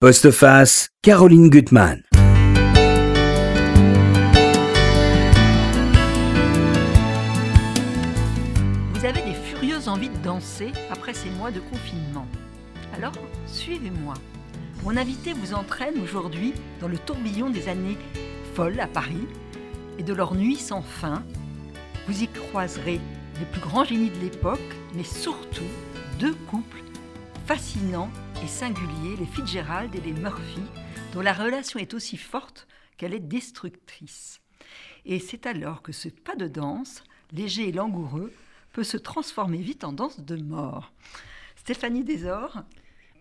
Postface, Caroline Gutmann. Vous avez des furieuses envies de danser après ces mois de confinement. Alors, suivez-moi. Mon invité vous entraîne aujourd'hui dans le tourbillon des années folles à Paris et de leurs nuits sans fin. Vous y croiserez les plus grands génies de l'époque, mais surtout deux couples fascinants et singuliers, les Fitzgerald et les Murphy, dont la relation est aussi forte qu'elle est destructrice. Et c'est alors que ce pas de danse, léger et langoureux, peut se transformer vite en danse de mort. Stéphanie Desor.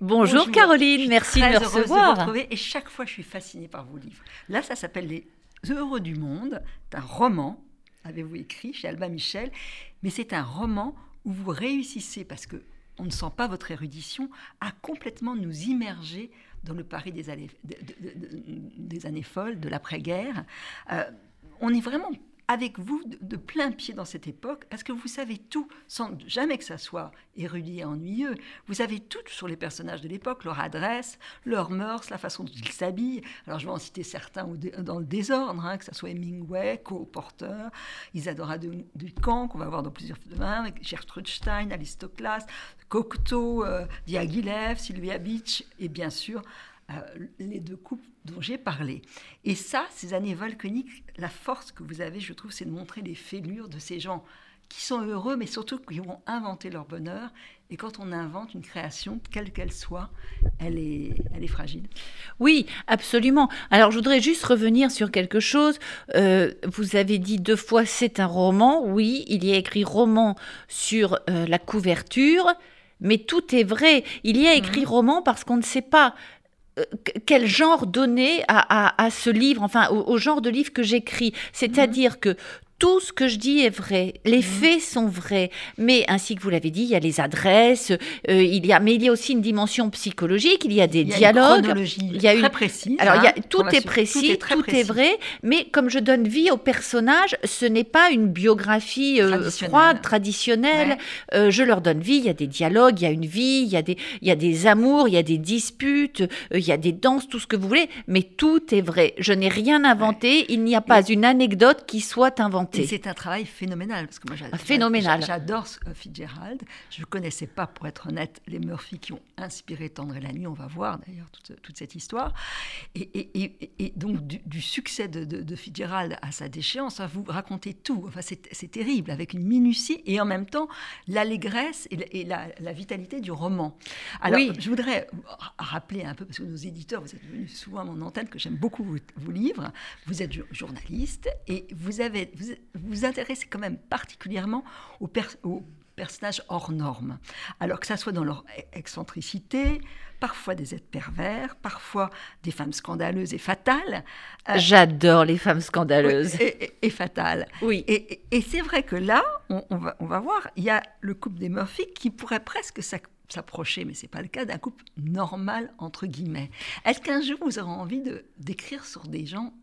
Bonjour, Caroline, merci de me recevoir. De retrouver, et chaque fois je suis fascinée par vos livres. Là, ça s'appelle Les Heureux du Monde, c'est un roman, avez-vous écrit chez Alba Michel, mais c'est un roman où vous réussissez, parce que on ne sent pas votre érudition, à complètement nous immerger dans le Paris des années, folles, de l'après-guerre. Euh, on est vraiment avec vous de, plein pied dans cette époque, parce que vous savez tout, sans jamais que ça soit érudit et ennuyeux. Vous savez tout sur les personnages de l'époque, leur adresse, leurs mœurs, la façon dont ils s'habillent. Alors je vais en citer certains dans le désordre, hein, que ce soit Hemingway, Cole Porter, Isadora Duncan, qu'on va voir dans plusieurs films, avec Gertrude Stein, Aristoclas, Cocteau, euh, Diaghilev, Sylvia Beach, et bien sûr euh, les deux couples dont j'ai parlé. Et ça, ces années volcaniques, la force que vous avez, je trouve, c'est de montrer les fêlures de ces gens qui sont heureux, mais surtout qui vont inventer leur bonheur. Et quand on invente une création, quelle qu'elle soit, elle est, elle est fragile. Oui, absolument. Alors, je voudrais juste revenir sur quelque chose. Euh, vous avez dit deux fois c'est un roman. Oui, il y a écrit roman sur euh, la couverture. Mais tout est vrai. Il y a écrit mmh. roman parce qu'on ne sait pas quel genre donner à, ce livre, enfin au, genre de livre que j'écris. C'est-à-dire mhm. que tout ce que je dis est vrai, les mhm. faits sont vrais, mais ainsi que vous l'avez dit, il y a les adresses, euh, il y a, mais il y a aussi une dimension psychologique, il y a des il y a dialogues, une il y a très une... précise. Alors il y a, hein, tout, est précis, tout, est, vrai, mais comme je donne vie au personnage, ce n'est pas une biographie euh, froide, traditionnelle. Euh, je leur donne vie, il y a des dialogues, il y a une vie, il y a des, il y a des amours, il y a des disputes, il y a des danses, tout ce que vous voulez, mais tout est vrai. Je n'ai rien inventé, il n'y a pas une anecdote qui soit inventée. C'est un travail phénoménal, parce que moi ah, j'adore euh, Fitzgerald. Je ne connaissais pas, pour être honnête, les Murphy qui ont inspiré Tendre et la nuit. On va voir d'ailleurs toute, cette histoire. Et, donc du, succès de, Fitzgerald à sa déchéance, vous racontez tout. Enfin, c'est terrible, avec une minutie et en même temps l'allégresse et, la, vitalité du roman. Alors, je voudrais rappeler un peu, parce que nos éditeurs, vous êtes venus souvent à mon antenne, que j'aime beaucoup vos, livres. Vous êtes journaliste et vous avez, vous vous intéressez quand même particulièrement aux, personnages hors normes. Alors que ça soit dans leur e-, excentricité, parfois des êtres pervers, parfois des femmes scandaleuses et fatales. Euh, J'adore les femmes scandaleuses. et, fatales. Oui. Et, c'est vrai que là, on, va, on va voir, il y a le couple des Murphy qui pourrait presque s'approcher, mais ce n'est pas le cas, d'un couple normal, entre guillemets. Est-ce qu'un jour, vous aurez envie de d'écrire sur des gens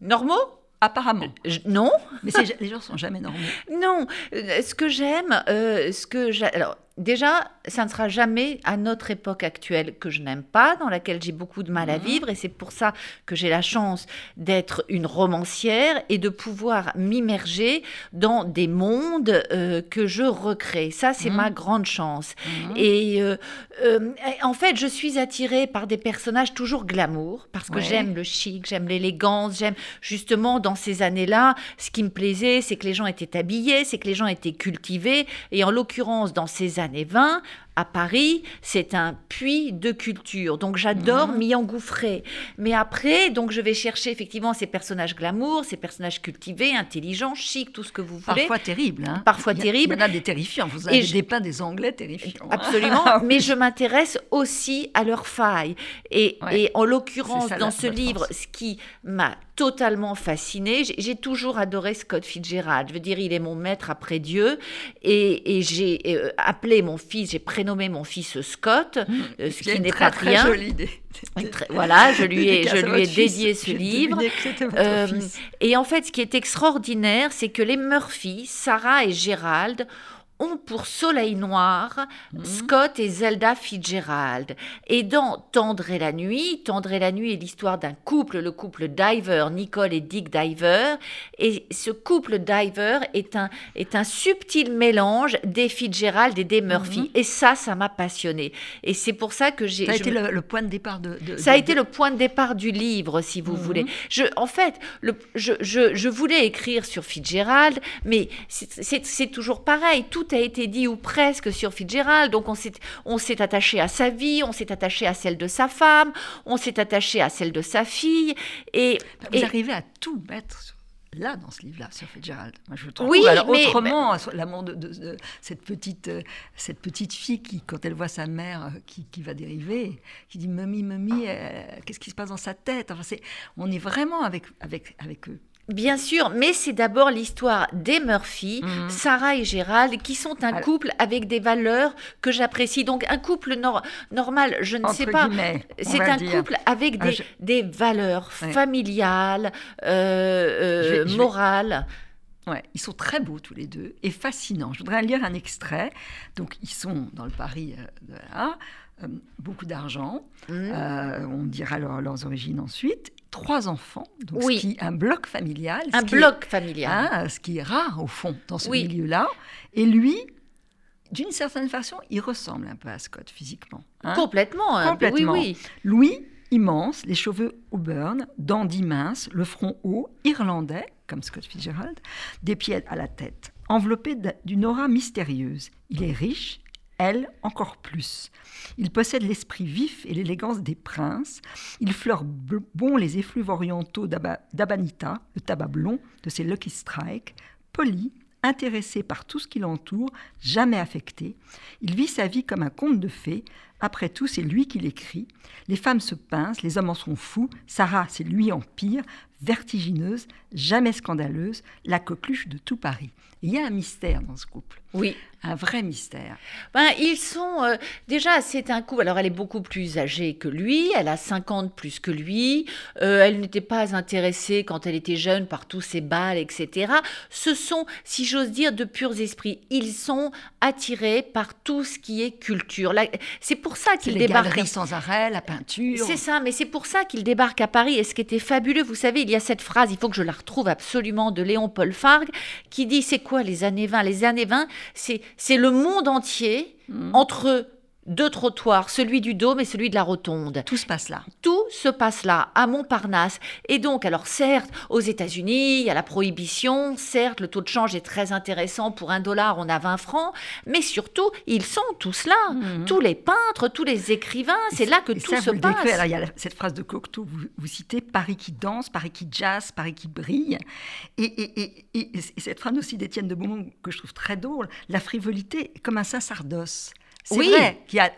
normaux? Apparemment. non. Mais les gens sont jamais normaux. Non. Euh, ce que j'aime, euh, ce que alors déjà, ça ne sera jamais à notre époque actuelle que je n'aime pas, dans laquelle j'ai beaucoup de mal à mhm. vivre, et c'est pour ça que j'ai la chance d'être une romancière et de pouvoir m'immerger dans des mondes euh, que je recrée. Ça, c'est mhm. ma grande chance. Mhm. Et euh, euh, en fait, je suis attirée par des personnages toujours glamour, parce que j'aime le chic, j'aime l'élégance, j'aime justement dans ces années-là, ce qui me plaisait, c'est que les gens étaient habillés, c'est que les gens étaient cultivés, et en l'occurrence, dans ces années années 20, à Paris, c'est un puits de culture. Donc j'adore mhm. m'y engouffrer. Mais après, donc je vais chercher effectivement ces personnages glamour, ces personnages cultivés, intelligents, chics, tout ce que vous voulez. Parfois terribles. Hein. Parfois terribles. Il y en a des terrifiants. Vous avez des dépeints des Anglais terrifiants. Hein. Absolument. Ah mais je m'intéresse aussi à leurs failles. Et, et en l'occurrence, dans ce livre, ce qui m'a totalement fasciné. J'ai toujours adoré Scott Fitzgerald. Je veux dire, il est mon maître après Dieu. Et, et j'ai euh, appelé mon fils, j'ai prénommé mon fils Scott, mmh. euh, ce qui n'est pas très rien. Jolie idée. Voilà, je lui ai, je lui ai dédié ce livre. Euh, et en fait, ce qui est extraordinaire, c'est que les Murphy, Sarah et Gérald, ont pour soleil noir Mhm. Scott et Zelda Fitzgerald. Et dans Tendre et la nuit, Tendre et la nuit est l'histoire d'un couple, le couple Diver, Nicole et Dick Diver. Et ce couple Diver est un, est un subtil mélange des Fitzgerald et des Murphy. Et ça, ça m'a passionné. Et c'est pour ça que j'ai... Ça a été me- le, le point de départ de. de- ça a de- été le point de départ du livre, si vous Mhm. voulez. Je, en fait, le, je, je, je voulais écrire sur Fitzgerald, mais c'est toujours pareil. Tout a été dit ou presque sur Fitzgerald. Donc on s'est on s'est attaché à sa vie, on s'est attaché à celle de sa femme, on s'est attaché à celle de sa fille. Et, Vous et- arrivez à tout mettre sur- là dans ce livre-là sur Fitzgerald. Moi, je trouve. Oui, Alors, mais- autrement, l'amour de, de- de cette petite euh, cette petite fille qui, quand elle voit sa mère euh, qui, qui va dériver, qui dit "Mamie, mamie, euh, qu'est-ce qui se passe dans sa tête? Enfin, c'est on est vraiment avec avec avec eux. Bien sûr, mais c'est d'abord l'histoire des Murphy, Mhm. Sarah et Gérald, qui sont un Alors- couple avec des valeurs que j'apprécie. Donc un couple nor- normal, je ne sais pas. C'est un dire. couple avec Ah, des, je- des valeurs Ouais. familiales, euh, Je vais- euh, je vais- morales. Ouais, ils sont très beaux tous les deux et fascinants. Je voudrais lire un extrait. Donc, ils sont dans le Paris euh, de là, euh, beaucoup d'argent. Euh, on dira leur- leurs origines ensuite. Trois enfants, donc Oui. ce qui, un bloc familial. un est- bloc familial. hein, ce qui est rare au fond dans ce Oui. milieu-là. Et lui, d'une certaine façon, il ressemble un peu à Scott physiquement. hein. Complètement. hein. Complètement. Oui, oui. Louis, immense, les cheveux auburn, dandy mince, le front haut, irlandais, comme Scott Fitzgerald, des pieds à la tête, enveloppé d'une aura mystérieuse. Il est riche, elle encore plus. Il possède l'esprit vif et l'élégance des princes. Il fleure bon les effluves orientaux d'Aba- d'Abanita, le tabac blond de ses Lucky Strike, poli, intéressé par tout ce qui l'entoure, jamais affecté. Il vit sa vie comme un conte de fées. Après tout, c'est lui qui l'écrit. Les femmes se pincent, les hommes en sont fous. Sarah, c'est lui en pire, vertigineuse, jamais scandaleuse, la coqueluche de tout Paris. Il y a un mystère dans ce couple, Oui. Un vrai mystère. Ben, ils sont. euh, déjà, c'est un couple. Alors, elle est beaucoup plus âgée que lui. Elle a 50 plus que lui. Euh, elle n'était pas intéressée quand elle était jeune par tous ces balles, etc. Ce sont, si j'ose dire, de purs esprits. Ils sont attirés par tout ce qui est culture. C'est pour ça qu'ils débarquent. sans arrêt, la peinture. C'est ça, mais c'est pour ça qu'il débarque à Paris. Et ce qui était fabuleux, vous savez, il y a cette phrase, il faut que je la retrouve absolument, de Léon Paul Fargue, qui dit c'est quoi les années 20 Les années 20, c'est c'est le monde entier Mhm. entre deux trottoirs, celui du Dôme et celui de la Rotonde. Tout se passe là. Tout se passe là, à Montparnasse. Et donc, alors certes, aux États-Unis, il y a la prohibition, certes, le taux de change est très intéressant, pour un dollar, on a 20 francs, mais surtout, ils sont tous là. Mhm. Tous les peintres, tous les écrivains, c'est là que tout ça, se passe. Alors, il y a cette phrase de Cocteau, vous, vous citez Paris qui danse, Paris qui jazz, Paris qui brille. Et, et- et- et- et cette phrase aussi d'Étienne de Beaumont que je trouve très drôle, la frivolité comme un sacerdoce. C'est Oui. vrai qu'il y a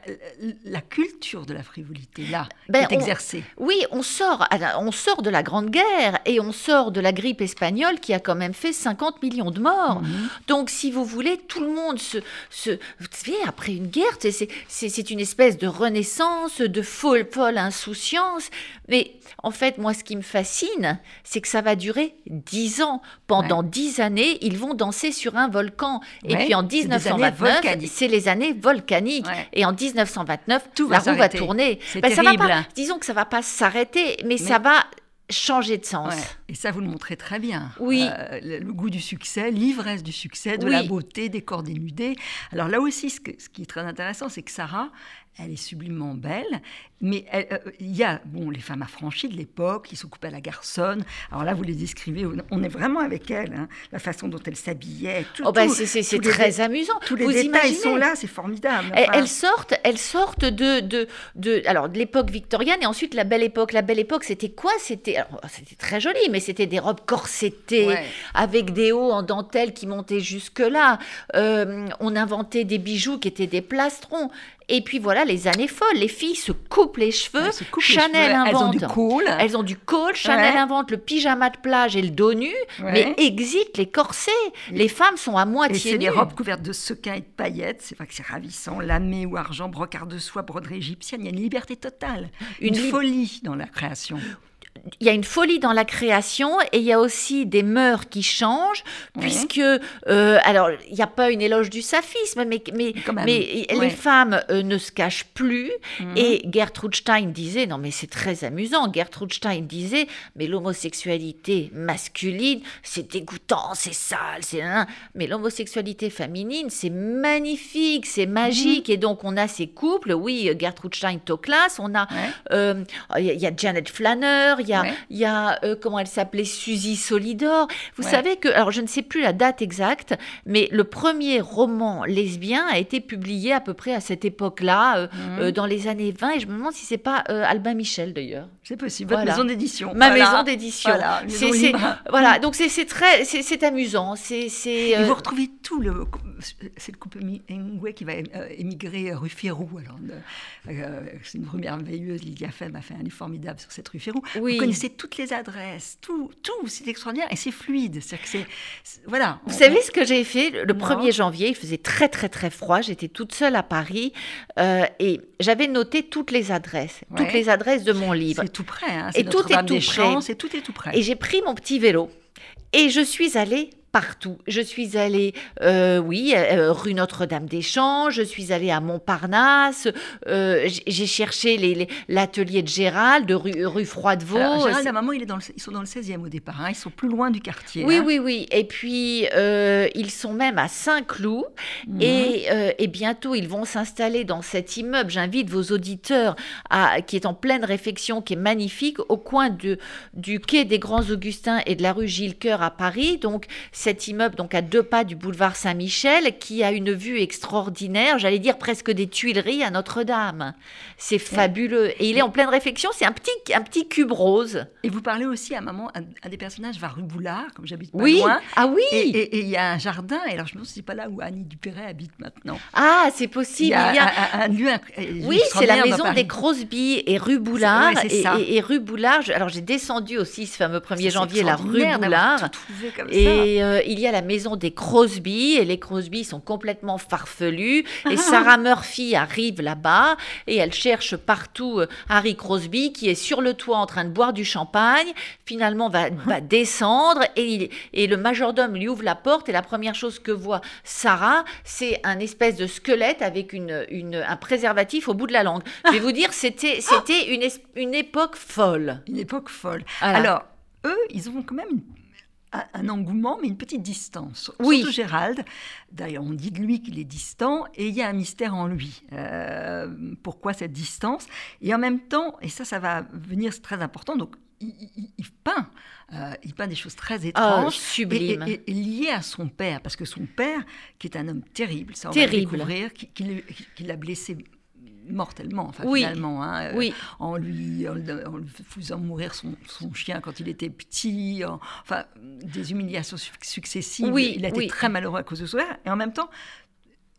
la culture de la frivolité là Ben, qui est on- exercée. Oui, on sort, on sort de la Grande Guerre et on sort de la grippe espagnole qui a quand même fait 50 millions de morts. Mhm. Donc, si vous voulez, tout le monde se... se vous savez, après une guerre, c'est- une espèce de renaissance, de folle, folle insouciance. Mais en fait, moi, ce qui me fascine, c'est que ça va durer 10 ans. Pendant 10 années, ils vont danser sur un volcan. Et Ouais, puis en c'est des années 1929, volcaniques. c'est les années volcaniques. Ouais. Et en 1929, Tout va la roue va tourner. C'est Ben, ça va pas, disons que ça va pas s'arrêter, mais, ça va changer de sens. Ouais. Et ça, vous le montrez très bien. Oui. Euh, le, le goût du succès, l'ivresse du succès, de Oui. la beauté, des corps dénudés. Alors là aussi, ce, que- ce qui est très intéressant, c'est que Sarah, elle est sublimement belle, mais elle- euh, il y a bon, les femmes affranchies de l'époque qui s'occupaient à la garçonne. Alors là, vous les décrivez, on est vraiment avec elle, hein, la façon dont elle s'habillait. tout- Oh, ben, tout- c'est- très amusant. Tous les Vous détails imaginez sont là, c'est formidable. Elles, Enfin, elles sortent, elles sortent de, de, de, alors de l'époque victorienne et ensuite la belle époque. La belle époque, c'était quoi? C'était, c'était très joli, mais c'était des robes corsettées Ouais. avec des hauts en dentelle qui montaient jusque là. Euh, on inventait des bijoux qui étaient des plastrons. Et puis voilà, les années folles, les filles se coupent les cheveux. elles les Chanel elles ont invente. du col. Elles ont du col, Chanel Ouais. invente le pyjama de plage et le dos nu, Ouais. mais exit les corsets. Les femmes sont à Et moitié c'est des nues. robes couvertes de sequins et de paillettes. C'est vrai que c'est ravissant. Lamé ou argent, brocart de soie, broderie égyptienne. Il y a une liberté totale. Une, folie dans la création. Il y a une folie dans la création et il y a aussi des mœurs qui changent, puisque, euh, alors, il n'y a pas une éloge du saphisme, mais, mais, mais ouais. les femmes euh, ne se cachent plus. Mhm. Et Gertrude Stein disait, non mais c'est très amusant, Gertrude Stein disait, mais l'homosexualité masculine, c'est dégoûtant, c'est sale, c'est... Mais l'homosexualité féminine, c'est magnifique, c'est magique. Mhm. Et donc on a ces couples, oui, Gertrude Stein, Toklas, on a... Ouais. euh, a- il y a Janet Flanner, il y a, Ouais. il y a euh, comment elle s'appelait, Suzy Solidor. Vous Ouais. savez que, alors je ne sais plus la date exacte, mais le premier roman lesbien a été publié à peu près à cette époque-là, euh, Mhm. euh, dans les années 20, et je me demande si c'est pas Albin Michel d'ailleurs. C'est possible. Votre Voilà. maison d'édition. Ma Voilà. maison d'édition. Voilà, C'est- donc c'est très, c'est amusant. C'est Et vous retrouvez tout le. C'est le couple Hemingway qui va émigrer rue Férou. Alors, c'est une rue merveilleuse. Lydia Femme a fait un livre formidable sur cette rue Férou. Oui. Vous connaissez toutes les adresses, tout, tout, c'est extraordinaire et c'est fluide. C'est-à-dire que c'est, c'est- voilà. Vous On- savez ce que j'ai fait le Non. 1er janvier Il faisait très très très froid. J'étais toute seule à Paris euh, et j'avais noté toutes les adresses, toutes les adresses de mon livre. C'est tout près. Hein. Et C'est tout Notre-Dame est tout près. C'est tout est tout près. Et j'ai pris mon petit vélo et je suis allée partout. Je suis allée, euh, oui, euh, rue Notre-Dame-des-Champs, je suis allée à Montparnasse, euh, j'ai cherché l'atelier de Gérald, de rue, rue Froidevaux. Alors, Gérald et maman, il est dans le- ils sont dans le 16e au départ. hein. Ils sont plus loin du quartier. Oui, hein. oui, oui. Et puis, euh, ils sont même à Saint-Cloud. Mhm. Et, euh, et bientôt, ils vont s'installer dans cet immeuble. J'invite vos auditeurs, à, qui est en pleine réfection, qui est magnifique, au coin de, du quai des Grands Augustins et de la rue Gilles Coeur à Paris. Donc, cet immeuble, donc à deux pas du boulevard Saint-Michel, qui a une vue extraordinaire, j'allais dire presque des Tuileries à Notre-Dame. C'est fabuleux. Et il est en pleine réfection. C'est un petit, un petit cube rose. Et vous parlez aussi à maman, un, un des personnages va rue Boulard, comme j'habite pas Oui. loin. Ah oui. Et il y a un jardin, et alors je me c'est pas là où Annie Dupéret habite maintenant. Ah, c'est Il possible. y a, Il y a- un, lieu Oui, c'est la maison des Crosby et rue Boulard. ouais, et, ça. et- et rue Boulard, je- alors j'ai descendu aussi ce fameux 1er C'est janvier, la rue Boulard. tout comme ça. Et euh, il y a la maison des Crosby, et les Crosby sont complètement farfelus. Et Sarah Murphy arrive là-bas, et elle cherche partout euh, Harry Crosby, qui est sur le toit en train de boire du champagne. Finalement, va, va descendre, et, il- et le majordome lui ouvre la porte, et la première chose que voit Sarah, c'est un espèce de squelette avec une, une- un préservatif au bout de la langue. Je vais vous dire, c'était c'était une, une époque folle. Une époque folle. Voilà. Alors, eux, ils ont quand même une- un, engouement, mais une petite distance. Oui. Surtout Gérald. D'ailleurs, on dit de lui qu'il est distant, et il y a un mystère en lui. Euh, pourquoi cette distance? Et en même temps, et ça, ça va venir, c'est très important, donc il, il- il peint. Euh, il peint des choses très Oh, étranges. sublime. Et, et- et lié à son père, parce que son père, qui est un homme terrible, ça on Terrible. va découvrir, qui, qui l'a blessé mortellement, enfin Oui. finalement, hein, euh, Oui. en lui, en, le- en lui faisant mourir son, son chien quand il était petit, en- enfin des humiliations su- successives. Oui, il a été très malheureux à cause de père, et en même temps,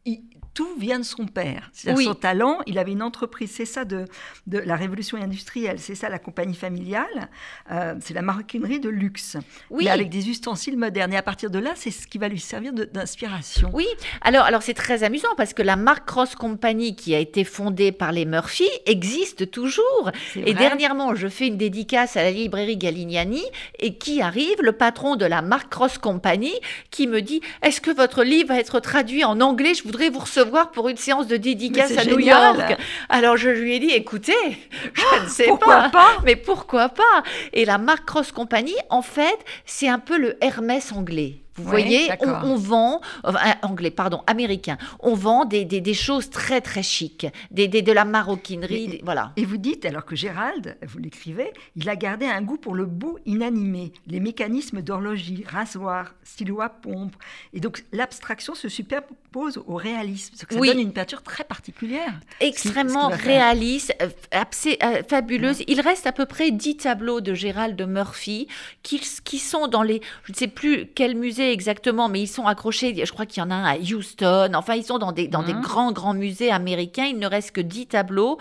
il- tout vient de son père. C'est-à-dire Oui. son talent, il avait une entreprise, c'est ça de, de la révolution industrielle, c'est ça la compagnie familiale, euh, c'est la maroquinerie de luxe, Oui. mais avec des ustensiles modernes. Et à partir de là, c'est ce qui va lui servir d'inspiration. Oui, alors, alors c'est très amusant parce que la marque Cross Company qui a été fondée par les Murphy existe toujours. Et dernièrement, je fais une dédicace à la librairie Galignani et qui arrive, le patron de la marque Cross Company, qui me dit Est-ce que votre livre va être traduit en anglais? Je voudrais vous recevoir pour une séance de dédicace à New. York. Alors je lui ai dit Écoutez, je ne sais pourquoi pas. pas? Mais pourquoi pas? Et la marque Cross Company, en fait, c'est un peu le Hermès anglais. Vous voyez, on, vend, enfin, anglais, pardon, américain, on vend des, des, des choses très très chic, des, des- de la maroquinerie, Et- voilà. Et vous dites, alors que Gérald, vous l'écrivez, il a gardé un goût pour le beau inanimé, les mécanismes d'horlogerie, rasoir, stylo à pompe. Et donc l'abstraction se superpose au réalisme. Ce que ça Oui. donne une peinture très particulière. Extrêmement ce réaliste, euh, euh, fabuleuse. Il reste à peu près 10 tableaux de Gérald Murphy qui, qui sont dans les, je ne sais plus quel musée exactement, mais ils sont accrochés. Je crois qu'il y en a un à Houston. Enfin, ils sont dans des, dans des Mhm. grands, grands musées américains. Il ne reste que 10 tableaux.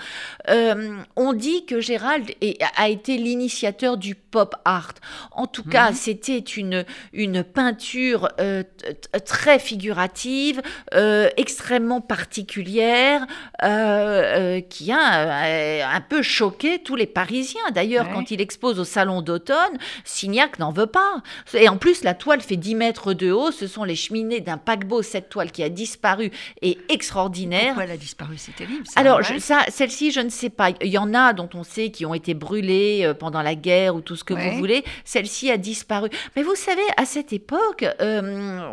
Euh, on dit que Gérald est- a été l'initiateur du pop art. En tout cas, Mhm. c'était une, une peinture euh, très figurative, euh, extrêmement particulière, qui a un peu choqué tous les Parisiens. D'ailleurs, Ouais. quand il expose au Salon d'automne, Signac n'en veut pas. Et en plus, la toile fait 10 mètres de haut. Ce sont les cheminées d'un paquebot. Cette toile qui a disparu est extraordinaire. Pourquoi elle a disparu? C'est terrible. ça, Alors, ouais. je- ça, celle-ci, je ne sais pas. Il y en a dont on sait qui ont été brûlées euh, pendant la guerre ou tout ce que Ouais. vous voulez. Celle-ci a disparu. Mais vous savez, à cette époque, euh,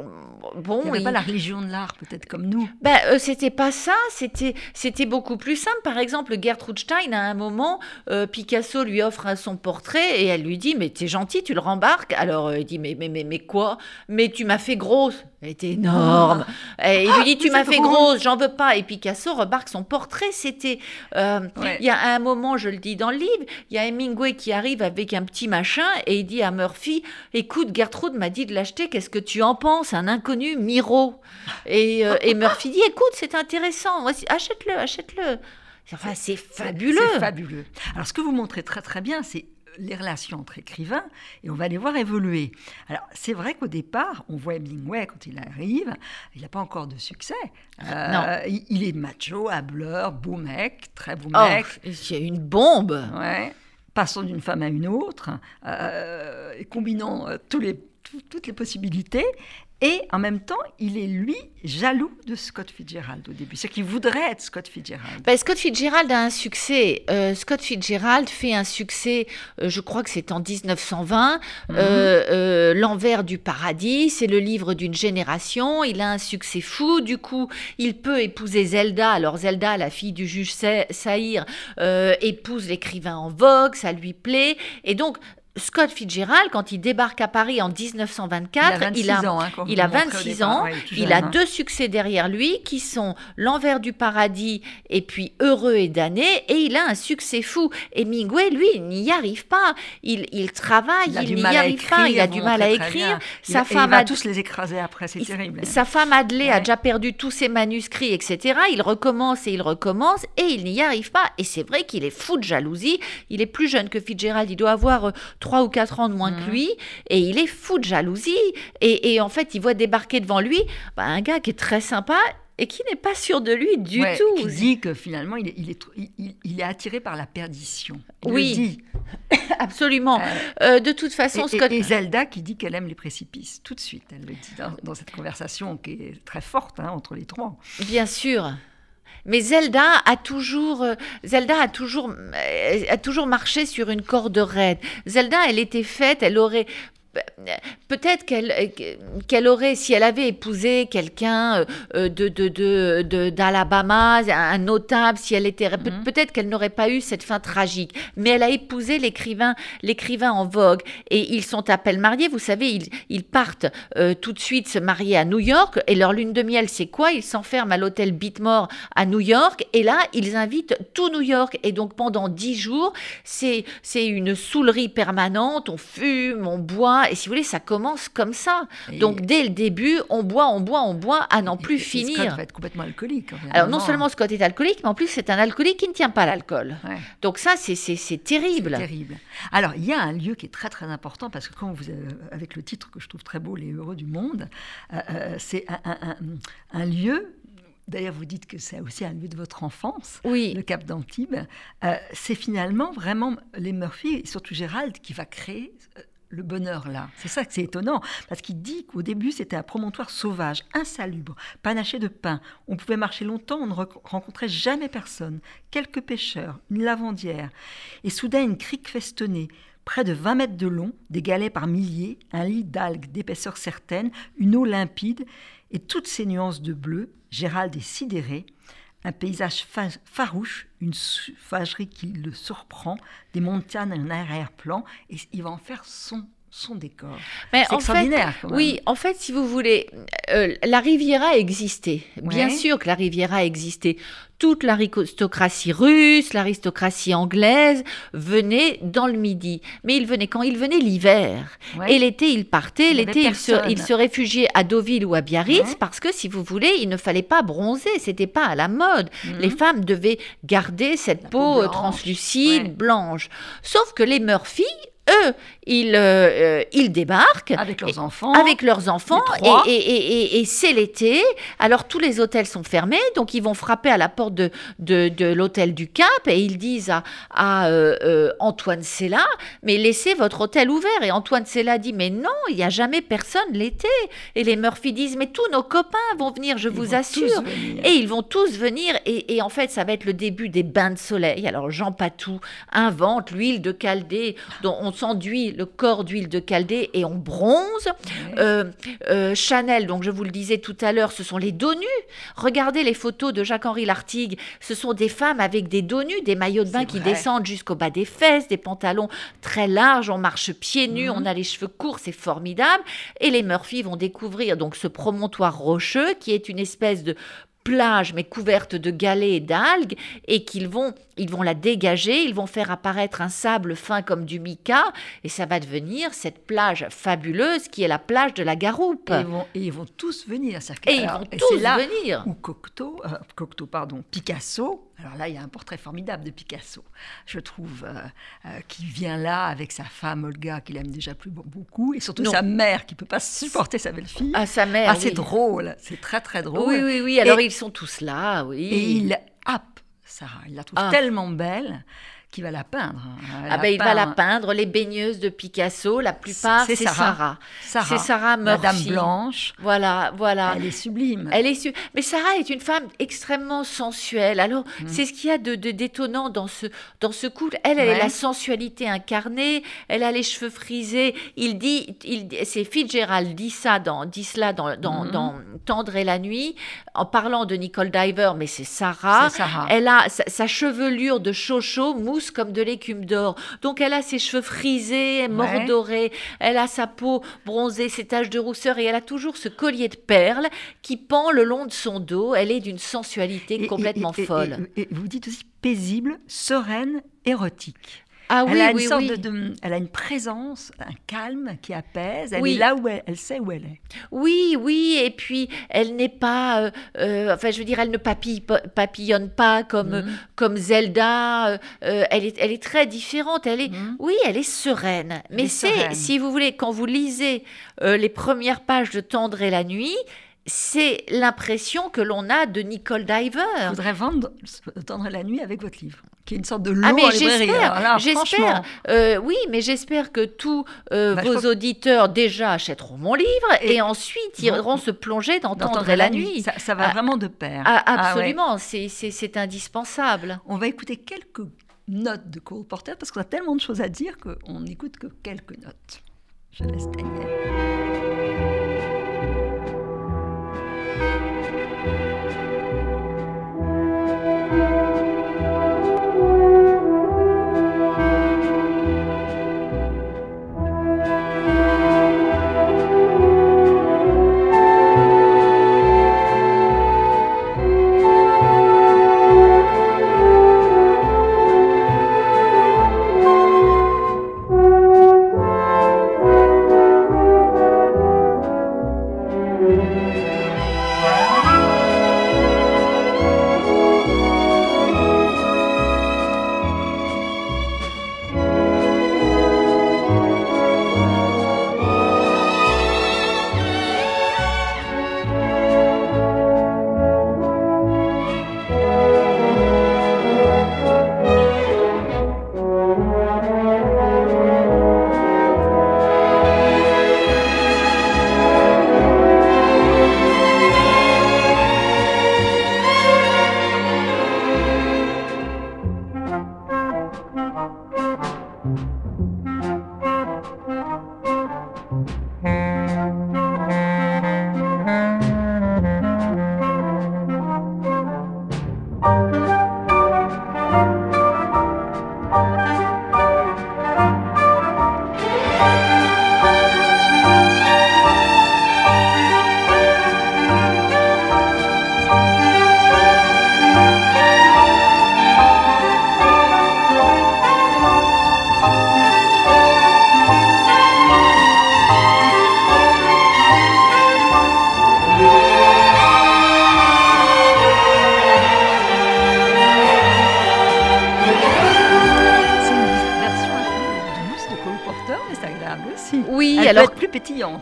bon, Il n'y avait il- pas la religion de l'art, peut-être comme nous. ben, euh, c'était pas ça, c'était c'était beaucoup plus simple. Par exemple, Gertrude Stein, à un moment, euh, Picasso lui offre son portrait et elle lui dit Mais t'es gentil, tu le rembarques Alors il dit mais, mais, mais, mais quoi? Mais tu m'as fait grosse. Elle était énorme. Et il lui dit Tu mais m'as fait drôle. grosse, j'en veux pas. Et Picasso remarque son portrait. C'était. euh, Ouais. Il y a un moment, je le dis dans le livre, il y a Hemingway qui arrive avec un petit machin et il dit à Murphy Écoute, Gertrude m'a dit de l'acheter, qu'est-ce que tu en penses? Un inconnu, Miro. Et, euh, et Murphy dit Écoute, c'est intéressant, achète-le, achète-le. Enfin, c'est fabuleux. C'est fabuleux. Alors, ce que vous montrez très très bien, c'est les relations entre écrivains et on va les voir évoluer. Alors, c'est vrai qu'au départ, on voit Hemingway quand il arrive, il n'a pas encore de succès. Euh, Non. Il, il est macho, hableur, beau mec, très beau Oh, mec. il y a une bombe. Ouais. Passant d'une femme à une autre, euh, et combinant euh, tous les, tout- toutes les possibilités. Et en même temps, il est, lui, jaloux de Scott Fitzgerald au début. C'est qu'il voudrait être Scott Fitzgerald. Ben, Scott Fitzgerald a un succès. Euh, Scott Fitzgerald fait un succès, euh, je crois que c'est en 1920. Mhm. Euh, euh, L'envers du paradis, c'est le livre d'une génération. Il a un succès fou. Du coup, il peut épouser Zelda. Alors Zelda, la fille du juge Sa- Saïr, euh, épouse l'écrivain en vogue. Ça lui plaît. Et donc, Scott Fitzgerald, quand il débarque à Paris en 1924, il a 26 ans. hein, il a montrez au 26 départ. ans, Ouais, il jeune, a hein. deux succès derrière lui qui sont L'envers du paradis et puis Heureux et damné et il a un succès fou. Et Hemingway, lui, il n'y arrive pas. Il, il travaille, Il a il, du n'y mal à arrive écrire. pas, il a du mal à écrire. Il Sa a- et femme il va a tous les écraser après, c'est il- terrible. Sa femme Adley a Ouais. déjà perdu tous ses manuscrits, etc. Il recommence et il recommence et il n'y arrive pas. Et c'est vrai qu'il est fou de jalousie. Il est plus jeune que Fitzgerald. Il doit avoir 3 ou 4 ans de moins Mhm. que lui. Et il est fou de jalousie. Et, et en fait, il voit débarquer devant lui bah, un gars qui est très sympa et qui n'est pas sûr de lui du Ouais, tout. Qui dit que finalement, il est, il est, il- est attiré par la perdition. Il Oui. dit. Absolument. Euh, Euh, de toute façon, et, et- Scott... et Zelda qui dit qu'elle aime les précipices, tout de suite. Elle le dit dans, dans cette conversation qui est très forte hein, entre les trois. Bien sûr. Mais Zelda a toujours, euh, Zelda a toujours, euh, a toujours marché sur une corde raide. Zelda, elle était faite, elle aurait peut-être qu'elle euh, qu'elle aurait, si elle avait épousé quelqu'un euh, de de de- de- d'Alabama, un notable, si elle était Mhm. peut-être qu'elle n'aurait pas eu cette fin tragique. Mais elle a épousé l'écrivain l'écrivain en vogue et ils sont à peine mariés. Vous savez, ils ils partent euh, tout de suite se marier à New York et leur lune de miel, c'est quoi? Ils s'enferment à l'hôtel Beatmore à New York et là, ils invitent tout New York et donc pendant dix jours, c'est c'est une saoulerie permanente. On fume, on boit et si vous voulez, ça commence comme ça. Et- Donc dès le début, on boit, on boit, on boit à n'en plus et Scott finir. va être complètement alcoolique. Alors non seulement Scott est alcoolique, mais en plus c'est un alcoolique qui ne tient pas l'alcool. Ouais. Donc ça, c'est terrible. Terrible. Alors, il y a un lieu qui est très très important parce que quand vous avez, avec le titre que je trouve très beau, Les Heureux du Monde, euh, euh, c'est un, un- un- un lieu. D'ailleurs, vous dites que c'est aussi un lieu de votre enfance, Oui. le Cap d'Antibes. Euh, c'est finalement vraiment les Murphy, et surtout Gérald, qui va créer euh, le bonheur là. C'est ça que c'est étonnant, parce qu'il dit qu'au début c'était un promontoire sauvage, insalubre, panaché de pins. On pouvait marcher longtemps, on ne rencontrait jamais personne. Quelques pêcheurs, une lavandière, et soudain une crique festonnée. Près de 20 mètres de long, des galets par milliers, un lit d'algues d'épaisseur certaine, une eau limpide, et toutes ces nuances de bleu, Gérald est sidéré. Un paysage fa- farouche, une sauvagerie qui le surprend, des montagnes en arrière-plan, et il va en faire son son décor. Mais en extraordinaire, fait, quand même. oui, en fait, si vous voulez, euh, la Riviera existait. Bien Ouais. sûr que la Riviera existait. Toute l'aristocratie russe, l'aristocratie anglaise venait dans le Midi. Mais ils venaient quand Ils venaient l'hiver. Ouais. Et l'été, ils partaient. L'été, ils se, ils se réfugiaient à Deauville ou à Biarritz Ouais. parce que, si vous voulez, il ne fallait pas bronzer. C'était pas à la mode. Mhm. Les femmes devaient garder cette La peau, peau euh, blanche. translucide, blanche. Sauf que les Murphy, eux, ils, euh, euh, ils débarquent Avec leurs enfants. avec leurs enfants et, et, et, et- et c'est l'été. Alors tous les hôtels sont fermés, donc ils vont frapper à la porte de, de, de l'hôtel du Cap et ils disent à, à euh, euh, Antoine Sella, mais laissez votre hôtel ouvert. Et Antoine Sella dit, mais non, il n'y a jamais personne l'été. Et les Murphy disent, mais tous nos copains vont venir, je Ils vous assure. Et ils vont tous venir, et, et en fait, ça va être le début des bains de soleil. Alors, Jean Patou invente l'huile de Chaldée, dont on s'enduit le corps d'huile de Chaldée et on bronze. Euh, euh, Chanel, donc je vous le disais tout à l'heure, ce sont les dos nus. Regardez les photos de Jacques-Henri Lartigue. Ce sont des femmes avec des dos nus, des maillots de bain qui vrai. descendent jusqu'au bas des fesses, des pantalons très larges, on marche pieds nus, Mhm. on a les cheveux courts, c'est formidable. Et les Murphy vont découvrir donc ce promontoire rocheux qui est une espèce de plage mais couverte de galets et d'algues et qu'ils vont ils vont la dégager, ils vont faire apparaître un sable fin comme du mica et ça va devenir cette plage fabuleuse qui est la plage de la Garoupe. Et ils vont, et ils vont tous venir. Et ils vont et tous venir. où Cocteau, euh, Cocteau, pardon, Picasso, alors là, il y a un portrait formidable de Picasso, je trouve, euh, euh, qui vient là avec sa femme Olga, qu'il aime déjà plus be- beaucoup, et surtout Non. sa mère, qui peut pas supporter sa belle-fille. À sa mère. Ah, c'est oui. drôle, c'est très très drôle. Oui, oui, oui. Alors Et- ils sont tous là, oui. Et il happe Sarah, il la trouve Ah. tellement belle qu'il va la peindre. hein. Ah ben il va la peindre, les baigneuses de Picasso, la plupart c'est Sarah. Sarah. Sarah, C'est Sarah Murphy. blanche, Voilà, voilà. elle est sublime. Elle est su- Mais Sarah est une femme extrêmement sensuelle. Alors, Mm. c'est ce qu'il y a de, détonnant dans ce, dans ce couple. Elle, elle est Ouais. la sensualité incarnée. Elle a les cheveux frisés. Il dit, il, c'est Fitzgerald dit ça dans, dit cela dans, dans, Mhm. dans Tendre et la nuit, en parlant de Nicole Diver, mais c'est Sarah. C'est Sarah. Elle a sa, sa chevelure de chocho mousse comme de l'écume d'or. Donc elle a ses cheveux frisés, mordorés. Elle a sa peau bronzée, ses taches de rousseur et elle a toujours ce collier de perles qui pend le long de son dos. Elle est d'une sensualité Et- complètement et- et- folle. Et vous dites aussi paisible, sereine, érotique. Ah elle a une oui, sorte oui. de, de- elle a une présence, un calme qui apaise. Elle Oui. est là où elle, elle sait où elle est. Oui, oui, et puis elle n'est pas, euh, euh, enfin je veux dire, elle ne papille, papillonne pas comme, Mhm. comme Zelda, euh, euh, elle, est, elle est très différente, elle est, Mhm. oui, elle est sereine. Mais est c'est, si vous voulez, quand vous lisez euh, les premières pages de Tendre et la nuit, c'est l'impression que l'on a de Nicole Diver. Je voudrais vendre Tendre la nuit avec votre livre, qui est une sorte de lot Ah mais j'espère, euh, oui, mais j'espère que tous euh, Bah, vos que- auditeurs déjà achèteront mon livre et, Et ensuite iront se plonger dans Tendre la nuit. ça, ça va Ah, vraiment de pair. Ah, Ah ouais. absolument, c'est indispensable. On va écouter quelques notes de Cole Porter parce qu'on a tellement de choses à dire qu'on n'écoute que quelques notes. Je laisse Daniel.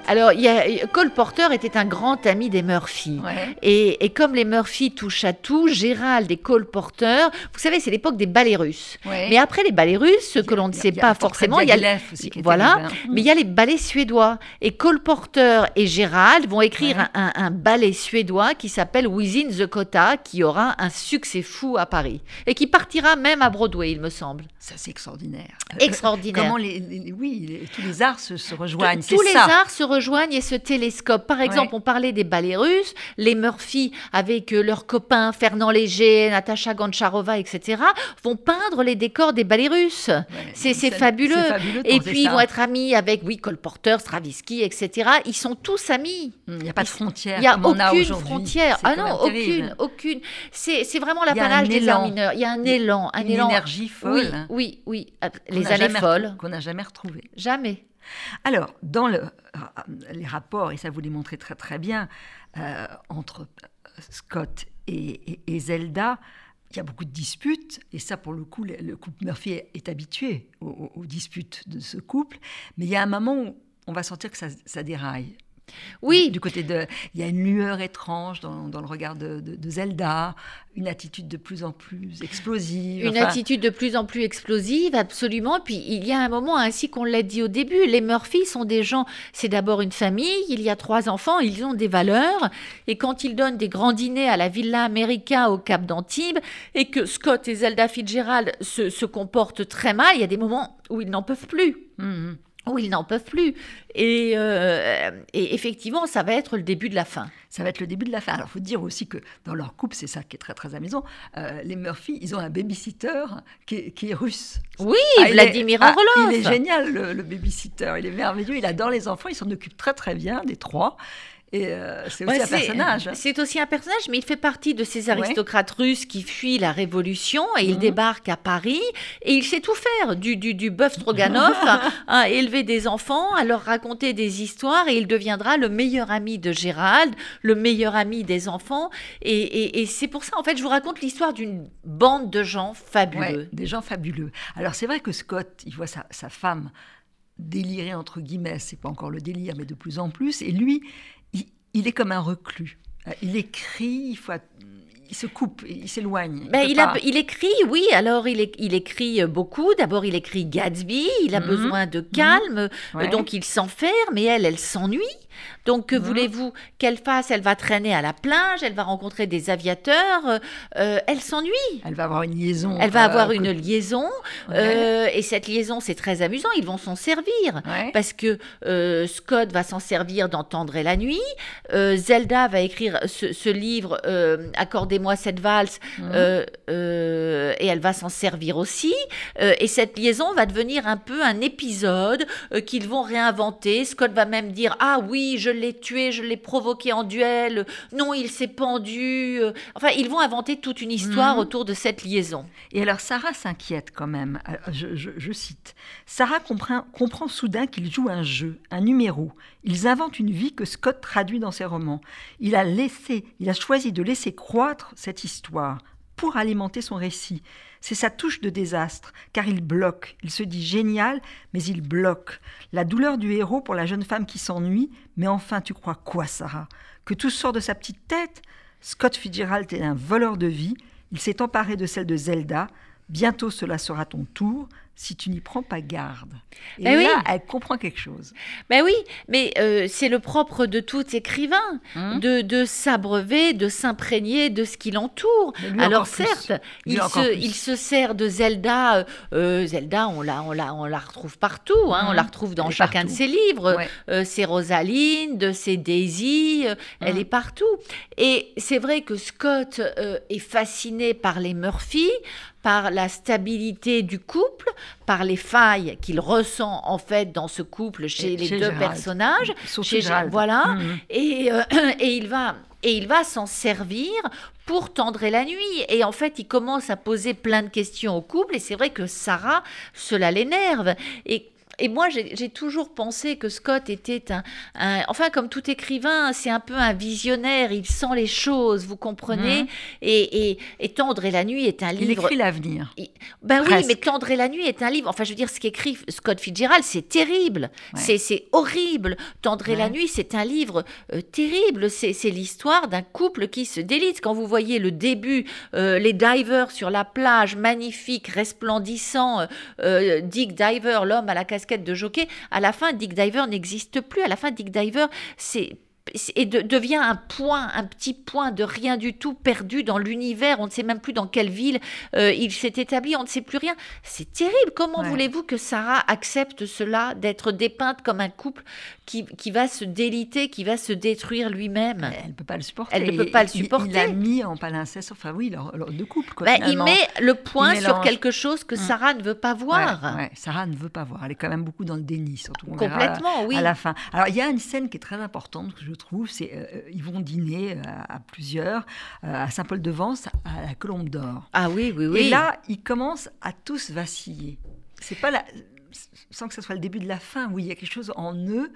Alors, il y a, Cole Porter était un grand ami des Murphy. Ouais. Et, et comme les Murphy touchent à tout, Gérald et Cole Porter, vous savez, c'est l'époque des ballets russes. Ouais. Mais après les ballets russes, ce que l'on ne sait il y a pas forcément, il y a, voilà, mais il y a les ballets suédois. Et Cole Porter et Gérald vont écrire Ouais. un, ballet suédois qui s'appelle Within the Quota, qui aura un succès fou à Paris et qui partira même à Broadway, il me semble. Ça, c'est extraordinaire. Extraordinaire. Comment les, oui, les- tous les arts se, se rejoignent. Tous les ça. arts se rejoignent et se télescopent. Par exemple, Ouais. on parlait des ballets russes, les Murphy, avec euh, leurs copains Fernand Léger, Natacha Goncharova, etc., vont peindre les décors des ballets russes. Ouais, C'est fabuleux. Et puis, ils vont être amis avec, oui, Cole Porter, Stravinsky, etc. Ils sont tous amis. Il n'y a pas de frontière. Il n'y a aucune frontière. Ah non, terrible. aucune, aucune. C'est vraiment l'apanage des arts mineurs. Il y a un élan, un une élan. énergie folle. Oui, oui, oui. Les années jamais folles. Qu'on n'a jamais retrouvées. Jamais. Alors, dans le- les rapports, et ça vous les montrez très très bien, euh, entre euh, Scott et, Zelda, il y a beaucoup de disputes, et ça pour le coup, le, le couple Murphy est, habitué aux disputes de ce couple, mais il y a un moment où on va sentir que ça, ça déraille. Oui, Du côté de, il y a une lueur étrange dans, dans le regard de, de- de Zelda, une attitude de plus en plus explosive. Une enfin, attitude de plus en plus explosive, absolument. Puis il y a un moment, ainsi qu'on l'a dit au début, les Murphy sont des gens, c'est d'abord une famille, il y a trois enfants, ils ont des valeurs. Et quand ils donnent des grands dîners à la Villa America au Cap d'Antibes, et que Scott et Zelda Fitzgerald se, se comportent très mal, il y a des moments où ils n'en peuvent plus. mhm. Où ils n'en peuvent plus. Et, euh, et effectivement, ça va être le début de la fin. Ça va être le début de la fin. Alors, il faut dire aussi que dans leur couple, c'est ça qui est très très amusant. euh, les Murphy, ils ont un babysitter qui est, qui est russe. Oui, Ah, Vladimir ah, Orlov. il est génial, le, le babysitter. Il est merveilleux. Il adore les enfants. Il s'en occupe très très bien des trois. Et euh, c'est aussi Ouais, un personnage. C'est aussi un personnage, mais il fait partie de ces aristocrates russes qui fuient la révolution et il Mhm. débarque à Paris et il sait tout faire, du, du, du bœuf stroganoff à, à élever des enfants, à leur raconter des histoires et il deviendra le meilleur ami de Gérald, le meilleur ami des enfants. Et, et- et c'est pour ça, en fait, je vous raconte l'histoire d'une bande de gens fabuleux. Ouais, des gens fabuleux. Alors, c'est vrai que Scott, il voit sa, sa femme délirer, entre guillemets. C'est pas encore le délire, mais de plus en plus. Et lui, il, est comme un reclus. Euh, Il écrit, il, faut, il se coupe, il s'éloigne. Ben, il, a- pas- il écrit, oui, alors il, écrit euh, beaucoup. D'abord, il écrit Gatsby, il a Mhm. besoin de calme, euh, Ouais. donc il s'enferme et elle, elle s'ennuie. Donc, que Mhm. voulez-vous qu'elle fasse? Elle va traîner à la plage, elle va rencontrer des aviateurs, euh, euh, elle s'ennuie. Elle va avoir une liaison. Elle va euh, avoir que- une liaison, euh, et cette liaison, c'est très amusant, ils vont s'en servir. Ouais. Parce que Scott va s'en servir d'entendre et la nuit. Zelda va écrire ce, ce livre, Accordez-moi cette valse, Mhm. et elle va s'en servir aussi. Et cette liaison va devenir un peu un épisode qu'ils vont réinventer. Scott va même dire Ah oui, je l'ai tué, je l'ai provoqué en duel. Non, il s'est pendu. Euh, Enfin, ils vont inventer toute une histoire Mhm. autour de cette liaison. Et alors Sarah s'inquiète quand même. Alors, Je, je- je cite. Sarah comprend, comprend soudain qu'ils jouent un jeu, un numéro. Ils inventent une vie que Scott traduit dans ses romans. Il a laissé, il a choisi de laisser croître cette histoire pour alimenter son récit. C'est sa touche de désastre, car il bloque. Il se dit génial, mais il bloque. La douleur du héros pour la jeune femme qui s'ennuie. Mais enfin, tu crois quoi, Sarah? Que tout sort de sa petite tête? Scott Fitzgerald est un voleur de vie. Il s'est emparé de celle de Zelda. Bientôt cela sera ton tour si tu n'y prends pas garde. Et Eh là, oui. elle comprend quelque chose. Ben oui, mais euh, c'est le propre de tout écrivain, Hein de, de s'abreuver, de s'imprégner de ce qui l'entoure. Alors certes, il se, plus. il se sert de Zelda. euh, euh, Zelda, on la, on, la, on la retrouve partout. hein. On la retrouve dans chacun de ses livres. Ouais. Euh, c'est Rosaline, c'est Daisy, elle Mhm. est partout. Et c'est vrai que Scott est fasciné par les Murphy, par la stabilité du couple, par les failles qu'il ressent en fait dans ce couple chez Et les chez deux Gérald. personnages. Chez- Gérald. voilà. Mhm. Et, euh, et il va et il va s'en servir pour tendrer la nuit. Et en fait, il commence à poser plein de questions au couple. Et c'est vrai que Sarah, cela l'énerve. Et et moi, j'ai toujours pensé que Scott était un, Enfin, comme tout écrivain, c'est un peu un visionnaire, il sent les choses, vous comprenez mhm. et, et, Tendre et la nuit est un livre... Il écrit l'avenir. Ben oui, mais Tendre et la nuit est un livre... Enfin, je veux dire, ce qu'écrit Scott Fitzgerald, c'est terrible. C'est horrible. Tendre et la nuit, c'est un livre euh, terrible. C'est l'histoire d'un couple qui se délite. Quand vous voyez le début, euh, les divers sur la plage, magnifique, resplendissant, euh, Dick Diver, l'homme à la casquette de jockey, à la fin, Dick Diver n'existe plus. À la fin, Dick Diver, c'est et devient un point, un petit point de rien du tout perdu dans l'univers. On ne sait même plus dans quelle ville euh, il s'est établi, on ne sait plus rien. C'est terrible. Comment voulez-vous que Sarah accepte cela, d'être dépeinte comme un couple qui, qui, va se déliter, qui va se détruire lui-même? Elle ne peut pas le supporter. Elle ne peut pas le supporter. Il l'a mis en palinceste, enfin oui, leur, de couple. Quoi, ben, il met le point sur quelque chose que mm. Sarah ne veut pas voir. Sarah ne veut pas voir. Elle est quand même beaucoup dans le déni, surtout. Complètement, oui. À la fin. Alors il y a une scène qui est très importante que je trouve, c'est euh, euh, ils vont dîner euh, à, plusieurs à Saint-Paul-de-Vence à la Colombe d'Or. Ah oui, oui, oui. Et là, ils commencent à tous vaciller. C'est pas la, sans que ce soit le début de la fin. Oui, il y a quelque chose en eux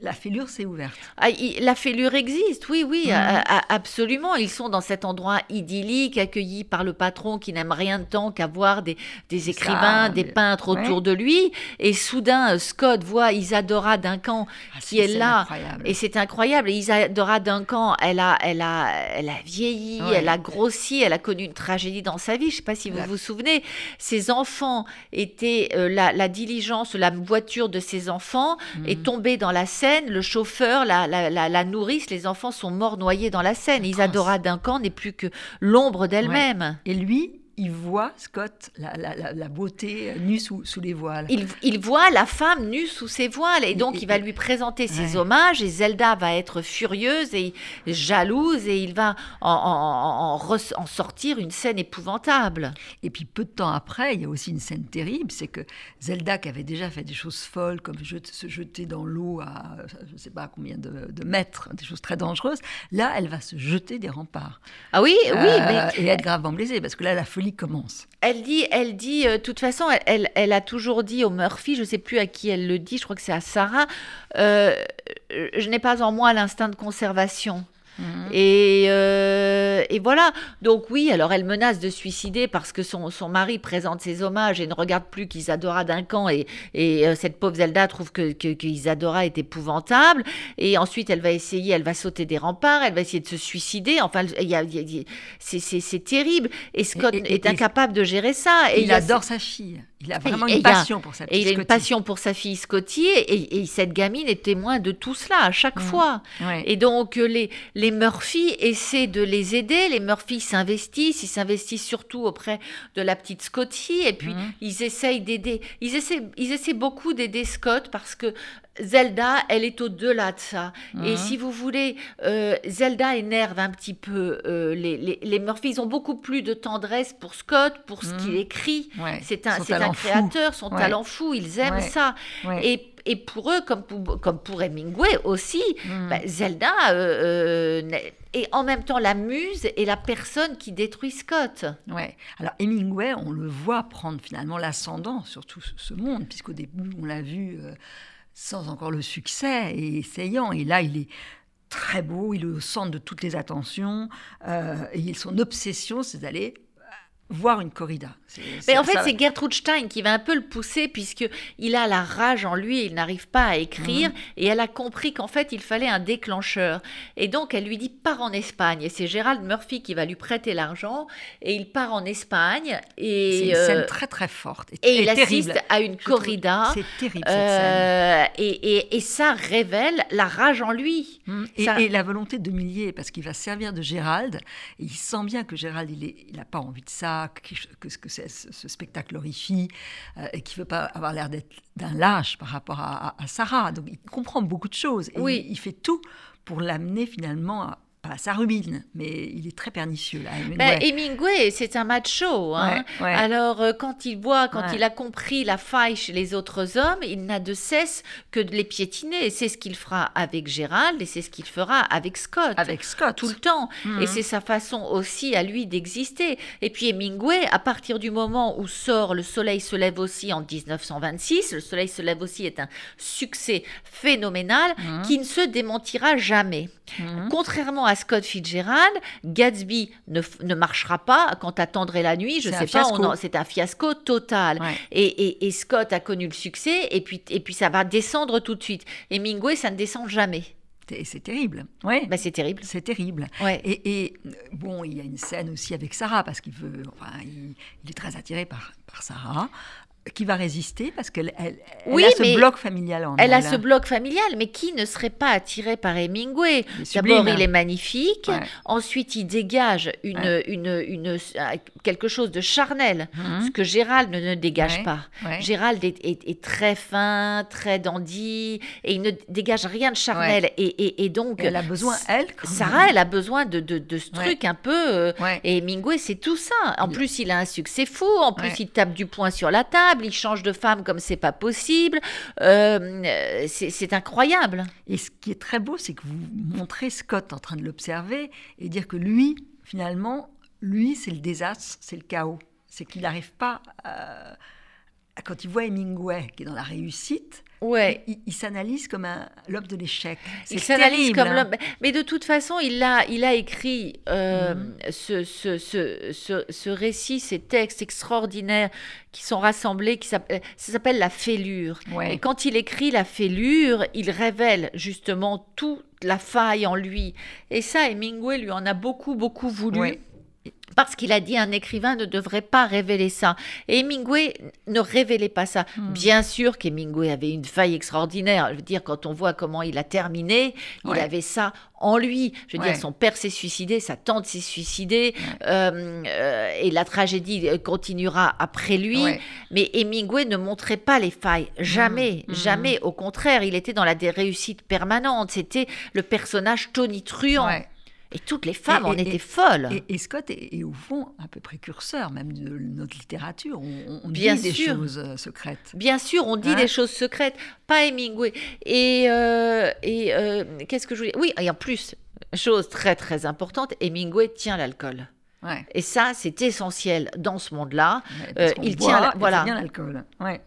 la fêlure s'est ouverte. Ah, la fêlure existe, oui, oui, mhm. absolument. Ils sont dans cet endroit idyllique, accueillis par le patron qui n'aime rien de tant qu'avoir des, des écrivains, des peintres autour de lui. Et soudain, Scott voit Isadora Duncan ah, qui est, là. Et c'est incroyable. Isadora Duncan, elle a, elle a, elle a vieilli, elle a grossi, elle a connu une tragédie dans sa vie. Je ne sais pas si vous vous souvenez. Ses enfants étaient, euh, la, diligence, la voiture de ses enfants est mhm. tombée dans la Seine le chauffeur, la, nourrice, les enfants sont morts noyés dans la Seine. Isadora Duncan n'est plus que l'ombre d'elle-même. Et lui, il voit, Scott, la, beauté nue sous, les voiles. Il, voit la femme nue sous ses voiles et donc il va lui présenter ses hommages et Zelda va être furieuse et jalouse et il va en, en, sortir une scène épouvantable. Et puis peu de temps après, il y a aussi une scène terrible, c'est que Zelda qui avait déjà fait des choses folles comme se jeter dans l'eau à je ne sais pas combien de, mètres, des choses très dangereuses, là elle va se jeter des remparts. Ah oui, oui. Euh, et être gravement blessée parce que là la folie commence. Elle dit, elle dit, euh, de toute façon, elle, elle, a toujours dit au Murphy, je ne sais plus à qui elle le dit, je crois que c'est à Sarah, euh, je n'ai pas en moi l'instinct de conservation. Mhm. Euh, et, voilà. Donc oui, alors elle menace de suicider parce que son, son mari présente ses hommages et ne regarde plus qu'Isadora Duncan et, et euh, cette pauvre Zelda trouve que, que, Isadora est épouvantable. Et ensuite, elle va essayer, elle va sauter des remparts, elle va essayer de se suicider. Enfin, c'est terrible. Et Scott est incapable de gérer ça. Et il, adore sa fille. Il a vraiment une passion pour sa fille. Et il a une passion pour sa fille Scotty. Et, cette gamine est témoin de tout cela à chaque mhm. fois. Et donc, les, les les Murphy essaient de les aider. Les Murphy s'investissent, ils s'investissent surtout auprès de la petite Scotty, et puis mhm. ils essayent d'aider. Ils essaient, ils essaient beaucoup d'aider Scott parce que Zelda, elle est au-delà de ça. Et mhm. si vous voulez, euh, Zelda énerve un petit peu euh, les, les, Murphy. Ils ont beaucoup plus de tendresse pour Scott, pour ce qu'il mhm. écrit. C'est un, un créateur, son talent fou. Ils aiment ça. Et et pour eux, comme pour, comme pour Hemingway aussi, hmm. bah, Zelda euh, euh, est en même temps la muse et la personne qui détruit Scott. Ouais. Alors Hemingway, on le voit prendre finalement l'ascendant sur tout ce monde, puisqu'au début, on l'a vu euh, sans encore le succès et essayant. Et là, il est très beau, il est au centre de toutes les attentions. et son obsession, c'est d'aller voir une corrida. Mais en fait, c'est Gertrude Stein qui va un peu le pousser puisque il a la rage en lui, il n'arrive pas à écrire mhm. et elle a compris qu'en fait, il fallait un déclencheur. Et donc, elle lui dit pars en Espagne. Et c'est Gérald Murphy qui va lui prêter l'argent et il part en Espagne. Et c'est une scène euh, très très forte et, il assiste à une corrida. C'est terrible cette euh, scène. Et, et, ça révèle la rage en lui. Mhm. Et, la volonté de millier parce qu'il va servir de Gérald. Et il sent bien que Gérald, il n'a pas envie de ça que, que, ce spectacle horrifie, euh, et qui ne veut pas avoir l'air d'être d'un lâche par rapport à, Sarah. Donc il comprend beaucoup de choses. Et oui. il, fait tout pour l'amener finalement à, sa ruine, mais il est très pernicieux là. Ben, Hemingway, c'est un macho. Hein. Alors euh, quand il voit, quand il a compris la faille chez les autres hommes, il n'a de cesse que de les piétiner. C'est ce qu'il fera avec Gérald et c'est ce qu'il fera avec Scott. Avec Scott. Tout le temps. Mhm. Et c'est sa façon aussi à lui d'exister. Et puis Hemingway, à partir du moment où sort Le Soleil se lève aussi en 1926, Le Soleil se lève aussi est un succès phénoménal Mhm. qui ne se démentira jamais. Mhm. Contrairement à Scott Fitzgerald, Gatsby ne, ne marchera pas quand attendrait la nuit. Je sais pas, c'est un fiasco total. Ouais. Et, et- et Scott a connu le succès et puis, et puis ça va descendre tout de suite. Hemingway, ça ne descend jamais. Et c'est terrible. Ouais. Bah, c'est terrible. c'est terrible. Ouais. Et, et, bon, il y a une scène aussi avec Sarah, parce qu'il veut, enfin, il, il est très attiré par, par Sarah, qui va résister parce qu'elle elle, elle Oui, a ce bloc familial en Elle a ce bloc familial, mais qui ne serait pas attiré par Hemingway? D'abord, il est magnifique. Ouais. Ensuite, il dégage une, Ouais. une, une, euh, quelque chose de charnel, Mhm. ce que Gérald ne, ne dégage Ouais. pas. Gérald est, est- est très fin, très dandy, et il ne dégage rien de charnel. Et, et- et donc, Et elle a besoin, elle, Sarah, elle a besoin de, de, de ce truc un peu. euh. Et Hemingway, c'est tout ça. En plus, il a un succès fou. En plus, il tape du poing sur la table. Il change de femme comme c'est pas possible. Euh, c'est incroyable. Et ce qui est très beau, c'est que vous montrez Scott en train de l'observer et dire que lui, finalement, lui, c'est le désastre, c'est le chaos. C'est qu'il n'arrive pas. euh, quand il voit Hemingway qui est dans la réussite, Ouais. il, il s'analyse comme l'homme de l'échec. Il s'analyse comme hein. l'homme. Mais de toute façon, il a, il a écrit euh, Mhm. ce, ce, ce, ce, ce récit, ces textes extraordinaires qui sont rassemblés, qui ça s'appelle La Fêlure. Ouais. Et quand il écrit La Fêlure, il révèle justement toute la faille en lui. Et ça, Hemingway lui en a beaucoup, beaucoup voulu. Ouais. Parce qu'il a dit un écrivain ne devrait pas révéler ça. Et Hemingway ne révélait pas ça. Hmm. Bien sûr qu'Hemingway avait une faille extraordinaire. Je veux dire, quand on voit comment il a terminé, il avait ça en lui. Je veux Ouais. dire, son père s'est suicidé, sa tante s'est suicidée, euh, euh, et la tragédie euh, continuera après lui. Mais Hemingway ne montrait pas les failles. Jamais, Mhm. jamais. Au contraire, il était dans la des réussites permanentes. C'était le personnage tonitruant. Et toutes les femmes Et- en et- étaient folles. Et, et Scott est, est au fond un peu précurseur même de notre littérature. On, on Bien dit des choses euh, secrètes. Bien sûr, on dit Hein des choses secrètes, pas Hemingway. Et, euh, et euh, qu'est-ce que je voulais Oui, et en plus, chose très très importante, Hemingway tient l'alcool. Ouais. Et ça, c'est essentiel dans ce monde-là. Ouais, Euh, il boit, tient voilà. l'alcool. Ouais.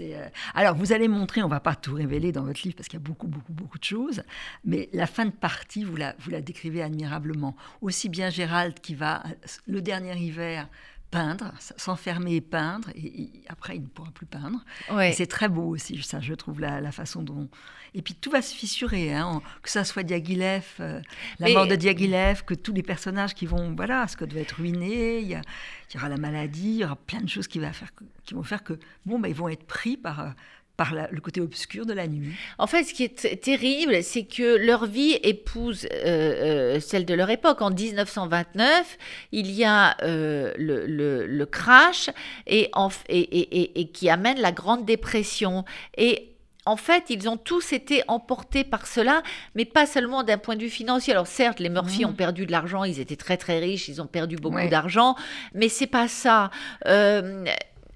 Euh, Alors, vous allez montrer, on va pas tout révéler dans votre livre parce qu'il y a beaucoup, beaucoup, beaucoup de choses, mais la fin de partie, vous la, vous la décrivez admirablement. Aussi bien Gérald qui va, euh, le dernier hiver, peindre, s'enfermer et peindre, et, et après il ne pourra plus peindre. Ouais. C'est très beau aussi, ça, je trouve, la, la façon dont... Et puis tout va se fissurer, hein, en- que ça soit Diaghilev, euh, la Mais- mort de Diaghilev, que tous les personnages qui vont... Voilà, Scott va être ruiné, il y, aura la maladie, il y aura plein de choses qui, va faire que- qui vont faire que, bon, bah, ils vont être pris par, euh, par la- le côté obscur de la nuit. En fait, ce qui est terrible, c'est que leur vie épouse euh, euh, celle de leur époque. En 1929, il y a euh, le, le- le crash et, en f- et, et- et- et qui amène la Grande Dépression. Et en fait, ils ont tous été emportés par cela, mais pas seulement d'un point de vue financier. Alors certes, les Murphy Mhm. ont perdu de l'argent, ils étaient très très riches, ils ont perdu beaucoup Ouais. d'argent, mais c'est pas ça. Euh,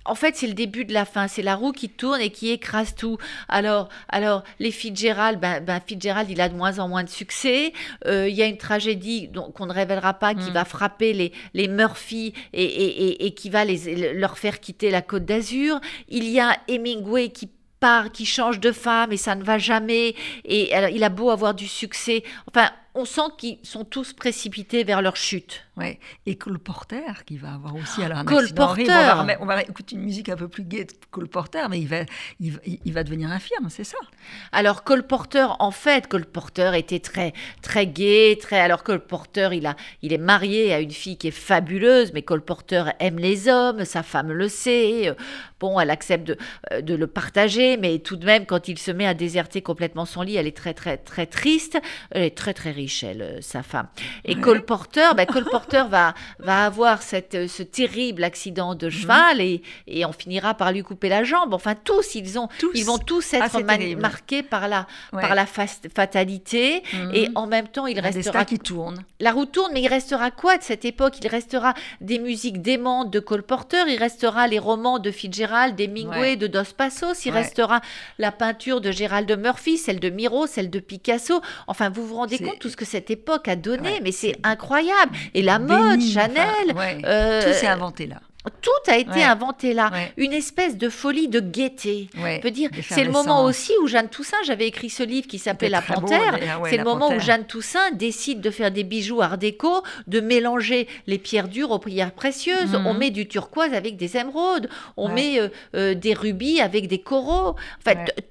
en fait, c'est le début de la fin. C'est la roue qui tourne et qui écrase tout. Alors, alors les Fitzgerald, ben, ben Fitzgerald, il a de moins en moins de succès. Euh, Il y a une tragédie qu'on ne révélera pas qui Mm. va frapper les, les Murphy et, et- et- et qui va les, leur faire quitter la Côte d'Azur. Il y a Hemingway qui part, qui change de femme et ça ne va jamais. Et alors, il a beau avoir du succès. Enfin, on sent qu'ils sont tous précipités vers leur chute. Ouais. Et Cole Porter, qui va avoir aussi alors un Cole accident horrible. On Porter. va, remettre- on va écouter une musique un peu plus gaie de Cole Porter, mais il va, il, il va devenir infirme, c'est ça? Alors Cole Porter, en fait, Cole Porter était très très gai, très. Alors Cole Porter, il a, il est marié à une fille qui est fabuleuse, mais Cole Porter aime les hommes, sa femme le sait. Bon, elle accepte de, euh, de le partager, mais tout de même, quand il se met à déserter complètement son lit, elle est très très très triste. Elle est très très Richel, euh, sa femme. Et Cole Porter, ben, Cole Porter va, va avoir cette, euh, ce terrible accident de cheval et, et on finira par lui couper la jambe. Enfin, tous, ils, ont, Tous. ils vont tous Ah, être marqués par la, Ouais. par la fatalité. Mhm. Et en même temps, il Un restera qui tourne. la roue tourne, mais il restera quoi de cette époque? Il restera des musiques démentes de Cole Porter, il restera les romans de Fitzgerald, d'Hemingway, Ouais. de Dos Passos, il Ouais. restera la peinture de Gérald de Murphy, celle de Miro, celle de Picasso. Enfin, vous vous rendez compte tout ce que cette époque a donné, Ouais, mais c'est incroyable. Et la mode, Chanel, ouais. euh, Tout s'est inventé là. Tout a été Ouais. inventé là. Ouais. Une espèce de folie de gaieté. Ouais, On peut dire, c'est le moment aussi où Jeanne Toussaint, j'avais écrit ce livre qui s'appelait La Panthère. c'est le moment où. Jeanne Toussaint décide de faire des bijoux art déco, de mélanger les pierres dures aux pierres précieuses. Mhm. On met du turquoise avec des émeraudes, on met euh, euh, des rubis avec des coraux.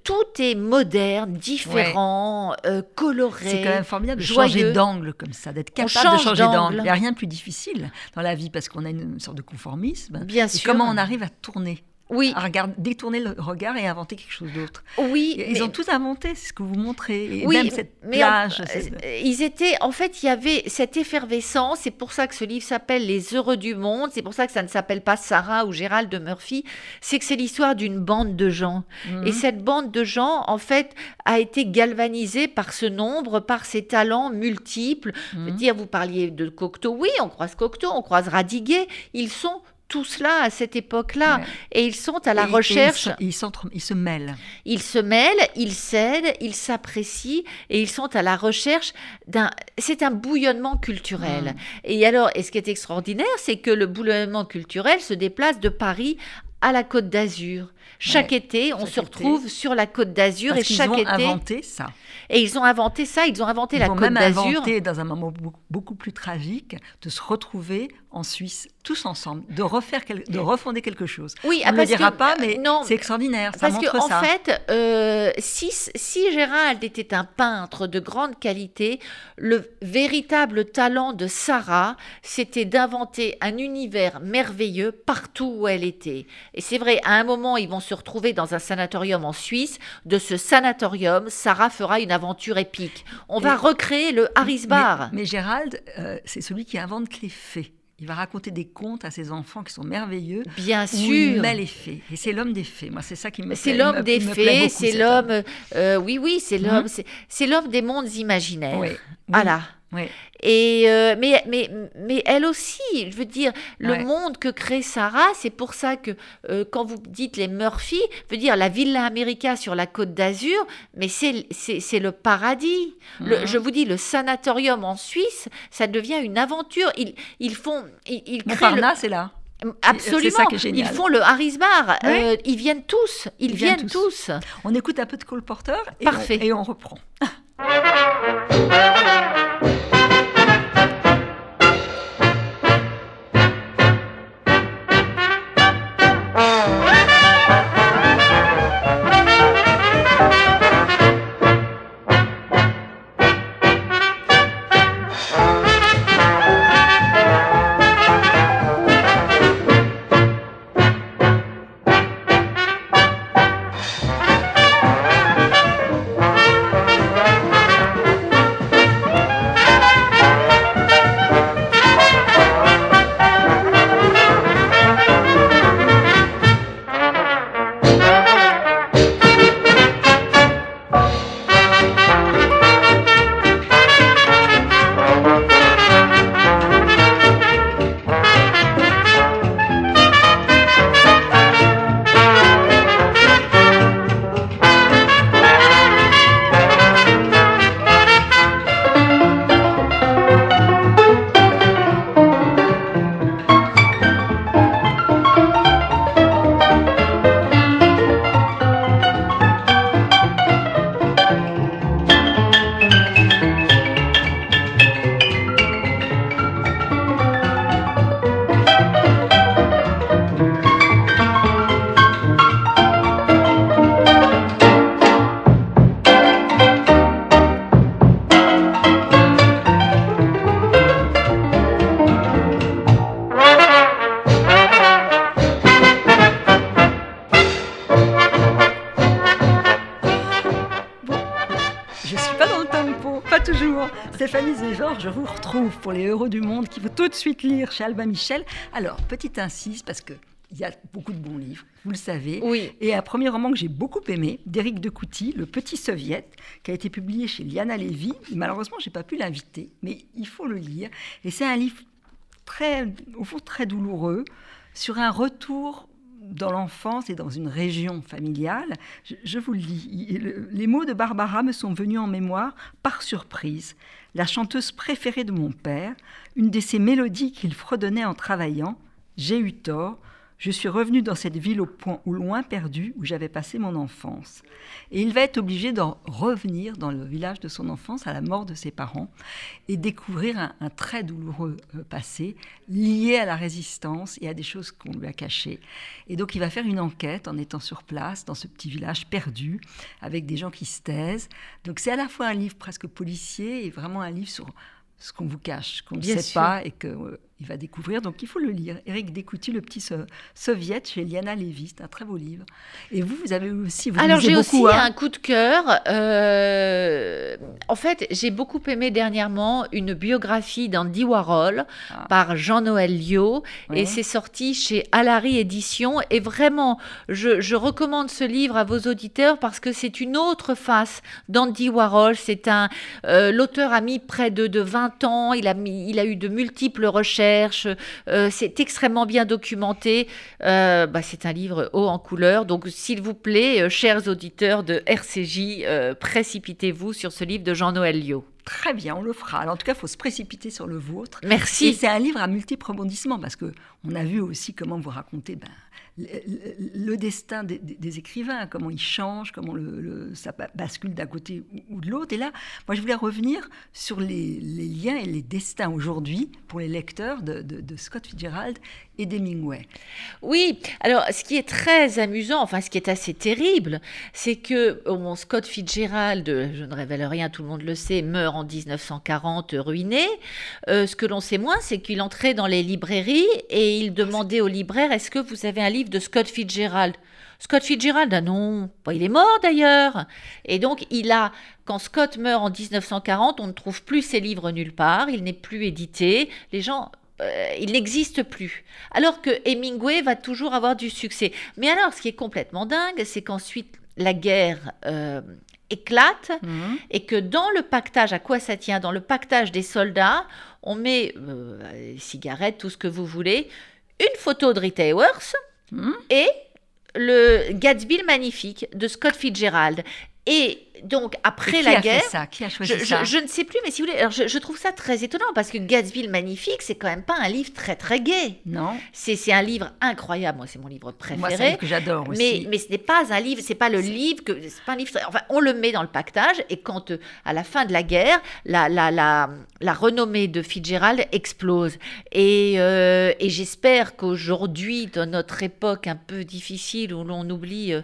Tout est moderne, différent, euh, coloré. C'est quand même formidable de joyeux. changer d'angle comme ça, d'être capable de change changer d'angle. Il n'y a rien de plus difficile dans la vie parce qu'on a une sorte de conformisme. Bien Et sûr. comment on arrive à tourner, Oui, à regarder, détourner le regard et inventer quelque chose d'autre. oui. Ils mais- ont tout inventé, c'est ce que vous montrez. Et Oui, même cette mais plage. euh, ils étaient, en fait, il y avait cette effervescence. C'est pour ça que ce livre s'appelle Les Heureux du Monde. C'est pour ça que ça ne s'appelle pas Sarah ou Gérald de Murphy. C'est que c'est l'histoire d'une bande de gens. Mhm. Et cette bande de gens, en fait, a été galvanisée par ce nombre, par ces talents multiples. Je veux Mhm. dire, vous parliez de Cocteau. Oui, on croise Cocteau, on croise Radiguet. Ils sont tous là à cette époque-là. Ouais. Et ils sont à la Et- recherche ils se mêlent. ils se mêlent, ils s'aident, ils s'apprécient et ils sont à la recherche d'un. C'est un bouillonnement culturel. Mm. Et alors, et ce qui est extraordinaire, c'est que le bouillonnement culturel se déplace de Paris à la Côte d'Azur. Chaque Ouais, été, on chaque se été. retrouve sur la Côte d'Azur et Parce qu'ils chaque ont été. inventé ça. Et ils ont inventé ça, ils ont inventé Ils la ont Côte d'Azur. inventé, dans un moment beaucoup, plus tragique, de se retrouver en Suisse, tous ensemble, de, refaire quel- de refonder quelque chose. Oui, On ah, ne le parce dira que- pas, mais non, c'est extraordinaire. Ça Parce montre que en ça. fait, euh, si, si Gérald était un peintre de grande qualité, le véritable talent de Sarah, c'était d'inventer un univers merveilleux partout où elle était. Et c'est vrai, à un moment, ils vont se retrouver dans un sanatorium en Suisse. De ce sanatorium, Sarah fera une aventure épique. On va recréer le Harris Bar. Mais, mais Gérald, euh, c'est celui qui invente les fées. Il va raconter des contes à ses enfants qui sont merveilleux. Bien Où il sûr. met les fées. Et c'est l'homme des fées. Moi, c'est ça qui me C'est l'homme me- des fées, c'est l'homme. euh, oui, oui, c'est Mhm. l'homme. c'est- C'est l'homme des mondes imaginaires. Oui, oui, Voilà. Oui. Et euh, mais, mais, mais elle aussi, je veux dire, le Ouais. monde que crée Sarah, c'est pour ça que euh, quand vous dites les Murphy, je veux dire la Villa America sur la côte d'Azur, mais c'est c'est- c'est le paradis. Le- Mhm. je vous dis, le sanatorium en Suisse, ça devient une aventure. Ils, ils font, ils, ils créent le- Montparnasse est là. Absolument. C'est ça qui est génial. Ils font le Harris Bar. Euh, ils viennent tous. Ils, Ils viennent viennent tous. On écoute un peu de Cole Porter et, Parfait. On, et on reprend. pour les Heureux du Monde qu'il faut tout de suite lire chez Albin Michel. Alors, petite insiste, parce que il y a beaucoup de bons livres, vous le savez. Oui. Et un premier roman que j'ai beaucoup aimé, d'Éric de Couty, Le Petit Soviet, qui a été publié chez Liana Lévy. Malheureusement, j'ai pas pu l'inviter, mais il faut le lire. Et c'est un livre très, au fond, très douloureux sur un retour dans l'enfance et dans une région familiale. Je, je vous le lis. Le- Les mots de Barbara me sont venus en mémoire par surprise. La chanteuse préférée de mon père, une de ces mélodies qu'il fredonnait en travaillant. J'ai eu tort. Je suis revenu dans cette ville au point au loin perdu où j'avais passé mon enfance. Et il va être obligé d'en revenir dans le village de son enfance à la mort de ses parents et découvrir un, un très douloureux euh, passé lié à la résistance et à des choses qu'on lui a cachées. Et donc il va faire une enquête en étant sur place dans ce petit village perdu avec des gens qui se taisent. Donc c'est à la fois un livre presque policier et vraiment un livre sur ce qu'on vous cache, qu'on ne sait sûr. pas et qu'il va découvrir. Donc il faut le lire. Éric Descouty, Le Petit so- Soviet, chez Liana Lévy. C'est un très beau livre. Et vous, vous avez aussi... Vous Alors j'ai aussi hein un coup de cœur. euh, en fait, j'ai beaucoup aimé dernièrement une biographie d'Andy Warhol Ah. par Jean-Noël Liot Ouais. et c'est sorti chez Alary Éditions. Et vraiment, je, je recommande ce livre à vos auditeurs parce que c'est une autre face d'Andy Warhol. C'est un euh, l'auteur a mis près de, de 20 ans. Il a mis, il a eu de multiples recherches. Euh, c'est extrêmement bien documenté. Euh, bah, c'est un livre haut en couleur. Donc, s'il vous plaît, euh, chers auditeurs de RCJ, précipitez-vous sur ce livre de Jean-Noël Liot. Très bien, on le fera. Alors, en tout cas, il faut se précipiter sur le vôtre. Merci. c'est un livre à multiples rebondissements parce que on a vu aussi comment vous racontez ben, le, destin des, écrivains, comment ils changent, comment le, ça ba- bascule d'un côté ou, de l'autre. Et là, moi, je voulais revenir sur les, liens et les destins aujourd'hui pour les lecteurs de, Scott Fitzgerald et d'Hemingway. Oui, alors ce qui est très amusant, enfin ce qui est assez terrible, c'est que Scott Fitzgerald, je ne révèle rien, tout le monde le sait, meurt en 1940 ruiné. Euh, ce que l'on sait moins, c'est qu'il entrait dans les librairies et il demandait au libraire Est-ce que vous avez un livre de Scott Fitzgerald Scott Fitzgerald, ah non, Bon, il est mort d'ailleurs. Et donc, il a, quand Scott meurt en 1940, on ne trouve plus ses livres nulle part, il n'est plus édité, les gens, euh, il n'existe plus. Alors que Hemingway va toujours avoir du succès. Mais alors, ce qui est complètement dingue, c'est qu'ensuite, la guerre euh, éclate et que dans le pactage, à quoi ça tient? Dans le pactage des soldats, on met euh, cigarettes, tout ce que vous voulez, une photo de Rita Hayworth Et le Gatsby magnifique de Scott Fitzgerald. Et donc, après qui la a guerre, fait ça? Qui a choisi je, ça? je ne sais plus, mais si vous voulez, alors je, je trouve ça très étonnant parce que Gatsby le magnifique, c'est quand même pas un livre très très gai. Non, C'est un livre incroyable. Moi, c'est mon livre moi, c'est un préféré. livre que j'adore aussi. Mais, mais ce n'est pas un livre, c'est pas le livre que c'est pas un livre. Enfin, on le met dans le pactage et quand euh, à la fin de la guerre, la la la, la renommée de Fitzgerald explose. Et, euh, et j'espère qu'aujourd'hui, dans notre époque un peu difficile où l'on oublie euh,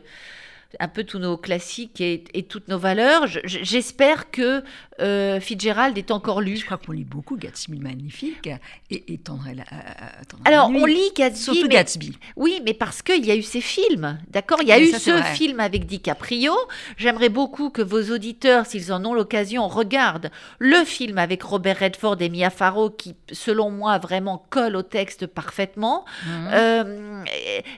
un peu tous nos classiques et, et toutes nos valeurs, je- je- j'espère que euh, Fitzgerald est encore lu. Je crois qu'on lit beaucoup Gatsby magnifique et, et Tendre la, euh, Tendre Alors, on lit Gatsby, Surtout mais- Gatsby. Oui, mais parce qu'il y a eu ces films, d'accord? Il y a eu ça, ce vrai. film avec DiCaprio. J'aimerais beaucoup que vos auditeurs, s'ils en ont l'occasion, regardent le film avec Robert Redford et Mia Farrow, qui, selon moi, vraiment colle au texte parfaitement. Mhm. Euh,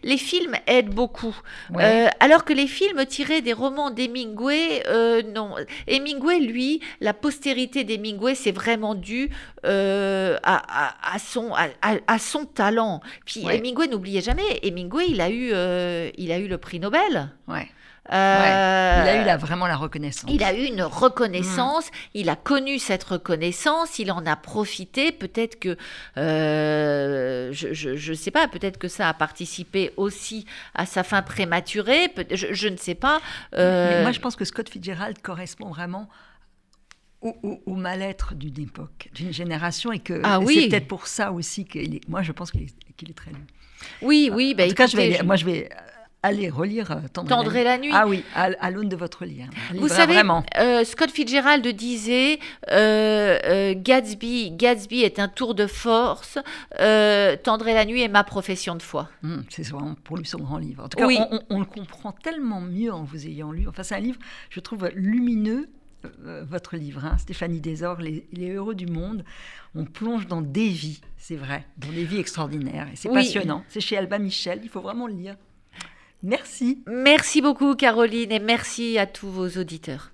les films aident beaucoup. Ouais. Euh, alors que les films tirés des romans d'Hemingway, euh, non. Hemingway, lui, la postérité d'Hemingway, c'est vraiment dû euh, à, à- à son, à, à- à son talent. Puis Ouais. Hemingway, n'oubliez jamais, Hemingway, il a eu, euh, il a eu le prix Nobel. ouais. Euh, Il a eu la- vraiment la reconnaissance. il a eu une reconnaissance, il a connu cette reconnaissance, il en a profité. Peut-être que, euh, je ne sais pas, peut-être que ça a participé aussi à sa fin prématurée. je, je ne sais pas. euh, Mais moi, je pense que Scott Fitzgerald correspond vraiment au, au- au mal-être d'une époque, d'une génération, et que Ah oui. c'est peut-être pour ça aussi qu'il est. Moi, je pense qu'il est, très oui, oui. bah, en tout cas, je vais, moi, je vais allez relire euh, Tendre, la, nuit. Ah oui, à, l'aune de votre lien. Vous savez, euh, Scott Fitzgerald disait euh, Gatsby, Gatsby est un tour de force. Tendre la nuit est ma profession de foi. Mmh, c'est hein, pour lui son grand livre. En tout cas, on, le comprend tellement mieux en vous ayant lu. Enfin, c'est un livre, je trouve lumineux. votre livre, hein. Stéphanie Desor, les, les heureux du monde. On plonge dans des vies, c'est vrai, dans des vies extraordinaires. Et c'est passionnant. C'est chez Alba Michel. Il faut vraiment le lire. Merci. Merci beaucoup Caroline et merci à tous vos auditeurs.